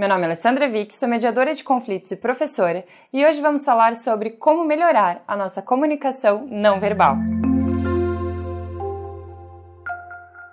Meu nome é Alessandra Vick, sou mediadora de conflitos e professora, e hoje vamos falar sobre como melhorar a nossa comunicação não verbal.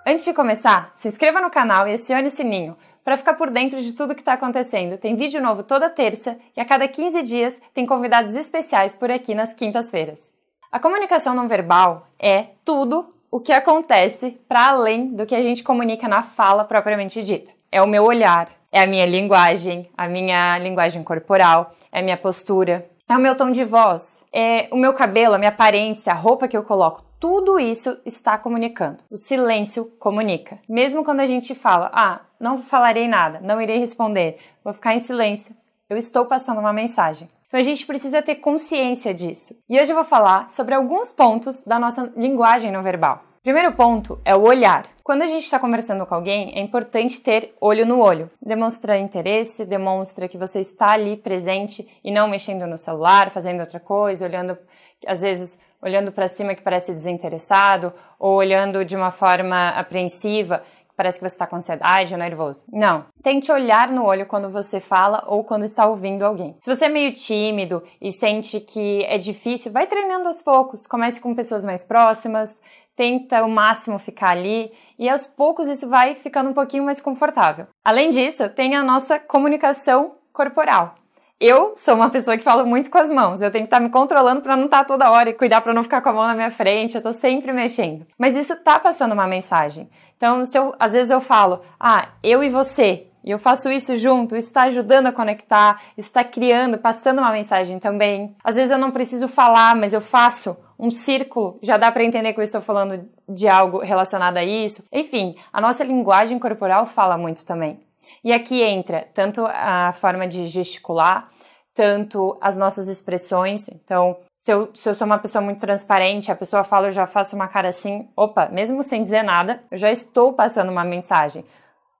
Antes de começar, se inscreva no canal e acione o sininho para ficar por dentro de tudo que está acontecendo. Tem vídeo novo toda terça e a cada 15 dias tem convidados especiais por aqui nas quintas-feiras. A comunicação não verbal é tudo o que acontece para além do que a gente comunica na fala propriamente dita. É o meu olhar, é a minha linguagem, a minha linguagem corporal, é a minha postura, é o meu tom de voz, é o meu cabelo, a minha aparência, a roupa que eu coloco. Tudo isso está comunicando. O silêncio comunica. Mesmo quando a gente fala, ah, não falarei nada, não irei responder, vou ficar em silêncio, eu estou passando uma mensagem. Então a gente precisa ter consciência disso. E hoje eu vou falar sobre alguns pontos da nossa linguagem não verbal. Primeiro ponto é o olhar. Quando a gente está conversando com alguém, é importante ter olho no olho. Demonstra interesse, demonstra que você está ali presente e não mexendo no celular, fazendo outra coisa, olhando, às vezes, olhando para cima que parece desinteressado, ou olhando de uma forma apreensiva parece que você está com ansiedade ou nervoso. Não. Tente olhar no olho quando você fala ou quando está ouvindo alguém. Se você é meio tímido e sente que é difícil, vai treinando aos poucos. Comece com pessoas mais próximas, tenta o máximo ficar ali e aos poucos isso vai ficando um pouquinho mais confortável. Além disso, tem a nossa comunicação corporal. Eu sou uma pessoa que fala muito com as mãos. Eu tenho que estar me controlando para não estar toda hora e cuidar para não ficar com a mão na minha frente. Eu tô sempre mexendo. Mas isso tá passando uma mensagem. Então, se eu, às vezes eu falo, ah, eu e você, e eu faço isso junto, isso está ajudando a conectar, está criando, passando uma mensagem também. Às vezes eu não preciso falar, mas eu faço um círculo, já dá para entender que eu estou falando de algo relacionado a isso. Enfim, a nossa linguagem corporal fala muito também. E aqui entra tanto a forma de gesticular, tanto as nossas expressões. Então, se eu, se eu sou uma pessoa muito transparente, a pessoa fala, eu já faço uma cara assim, opa, mesmo sem dizer nada, eu já estou passando uma mensagem.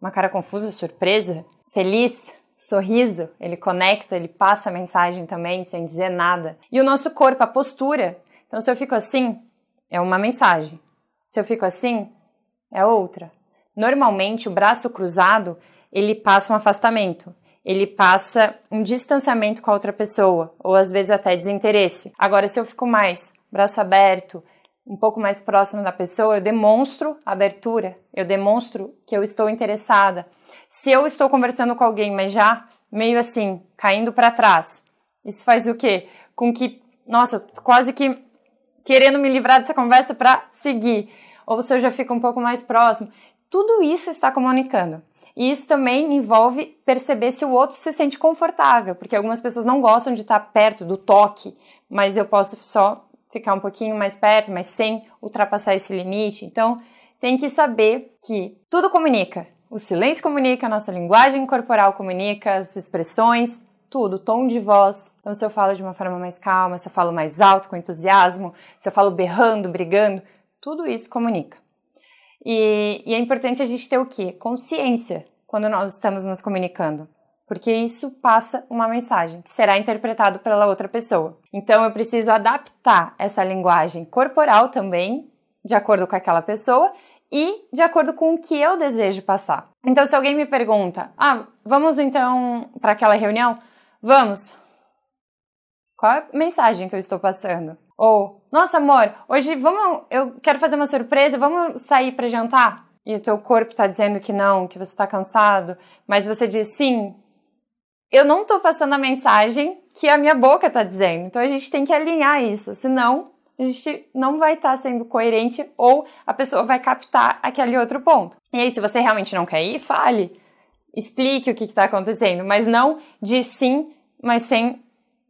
Uma cara confusa, surpresa, feliz, sorriso, ele conecta, ele passa a mensagem também sem dizer nada. E o nosso corpo, a postura. Então, se eu fico assim, é uma mensagem. Se eu fico assim, é outra. Normalmente, o braço cruzado, ele passa um afastamento ele passa um distanciamento com a outra pessoa, ou às vezes até desinteresse. Agora, se eu fico mais braço aberto, um pouco mais próximo da pessoa, eu demonstro abertura, eu demonstro que eu estou interessada. Se eu estou conversando com alguém, mas já meio assim, caindo para trás, isso faz o quê? Com que, nossa, quase que querendo me livrar dessa conversa para seguir. Ou se eu já fico um pouco mais próximo. Tudo isso está comunicando. E isso também envolve perceber se o outro se sente confortável, porque algumas pessoas não gostam de estar perto do toque, mas eu posso só ficar um pouquinho mais perto, mas sem ultrapassar esse limite. Então, tem que saber que tudo comunica. O silêncio comunica, a nossa linguagem corporal comunica, as expressões, tudo, tom de voz. Então, se eu falo de uma forma mais calma, se eu falo mais alto, com entusiasmo, se eu falo berrando, brigando, tudo isso comunica. E, e é importante a gente ter o quê? Consciência quando nós estamos nos comunicando porque isso passa uma mensagem que será interpretado pela outra pessoa. Então eu preciso adaptar essa linguagem corporal também, de acordo com aquela pessoa e de acordo com o que eu desejo passar. Então se alguém me pergunta: "Ah, vamos então para aquela reunião?" Vamos. Qual é a mensagem que eu estou passando? Ou, nossa amor, hoje vamos, eu quero fazer uma surpresa, vamos sair para jantar? E o teu corpo está dizendo que não, que você está cansado, mas você diz sim. Eu não estou passando a mensagem que a minha boca está dizendo. Então a gente tem que alinhar isso, senão a gente não vai estar tá sendo coerente ou a pessoa vai captar aquele outro ponto. E aí, se você realmente não quer ir, fale. Explique o que está acontecendo, mas não de sim, mas sem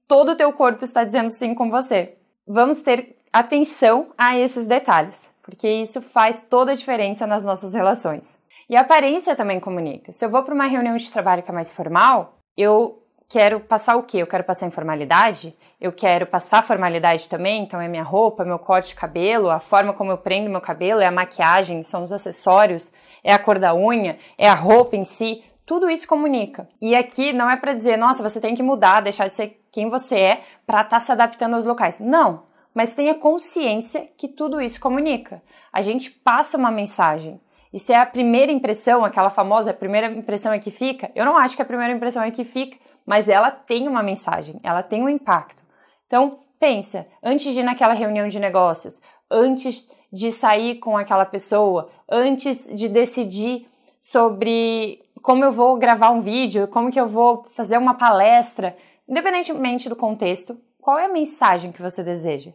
todo o teu corpo estar dizendo sim com você vamos ter atenção a esses detalhes, porque isso faz toda a diferença nas nossas relações. E a aparência também comunica. Se eu vou para uma reunião de trabalho que é mais formal, eu quero passar o quê? Eu quero passar informalidade? Eu quero passar formalidade também, então é minha roupa, meu corte de cabelo, a forma como eu prendo meu cabelo, é a maquiagem, são os acessórios, é a cor da unha, é a roupa em si. Tudo isso comunica. E aqui não é para dizer, nossa, você tem que mudar, deixar de ser quem você é para estar tá se adaptando aos locais. Não, mas tenha consciência que tudo isso comunica. A gente passa uma mensagem. E se é a primeira impressão, aquela famosa primeira impressão é que fica, eu não acho que a primeira impressão é que fica, mas ela tem uma mensagem, ela tem um impacto. Então, pensa, antes de ir naquela reunião de negócios, antes de sair com aquela pessoa, antes de decidir sobre como eu vou gravar um vídeo, como que eu vou fazer uma palestra, independentemente do contexto, qual é a mensagem que você deseja?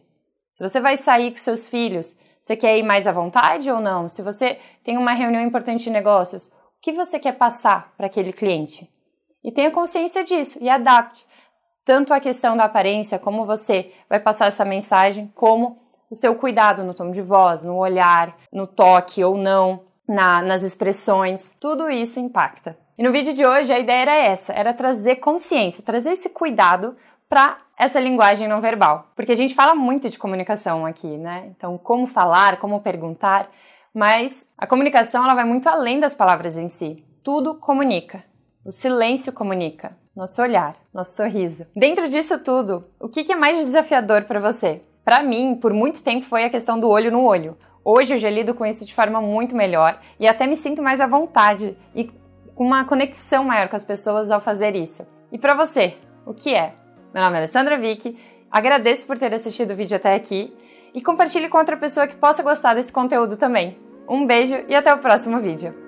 Se você vai sair com seus filhos, você quer ir mais à vontade ou não? Se você tem uma reunião importante de negócios, o que você quer passar para aquele cliente? E tenha consciência disso e adapte tanto a questão da aparência, como você vai passar essa mensagem, como o seu cuidado no tom de voz, no olhar, no toque ou não, na, nas expressões. Tudo isso impacta. E no vídeo de hoje a ideia era essa, era trazer consciência, trazer esse cuidado para essa linguagem não verbal. Porque a gente fala muito de comunicação aqui, né? Então, como falar, como perguntar, mas a comunicação ela vai muito além das palavras em si. Tudo comunica. O silêncio comunica. Nosso olhar, nosso sorriso. Dentro disso tudo, o que é mais desafiador para você? Para mim, por muito tempo foi a questão do olho no olho. Hoje eu já lido com isso de forma muito melhor e até me sinto mais à vontade e com uma conexão maior com as pessoas ao fazer isso. E para você, o que é? Meu nome é Alessandra Vick, agradeço por ter assistido o vídeo até aqui e compartilhe com outra pessoa que possa gostar desse conteúdo também. Um beijo e até o próximo vídeo.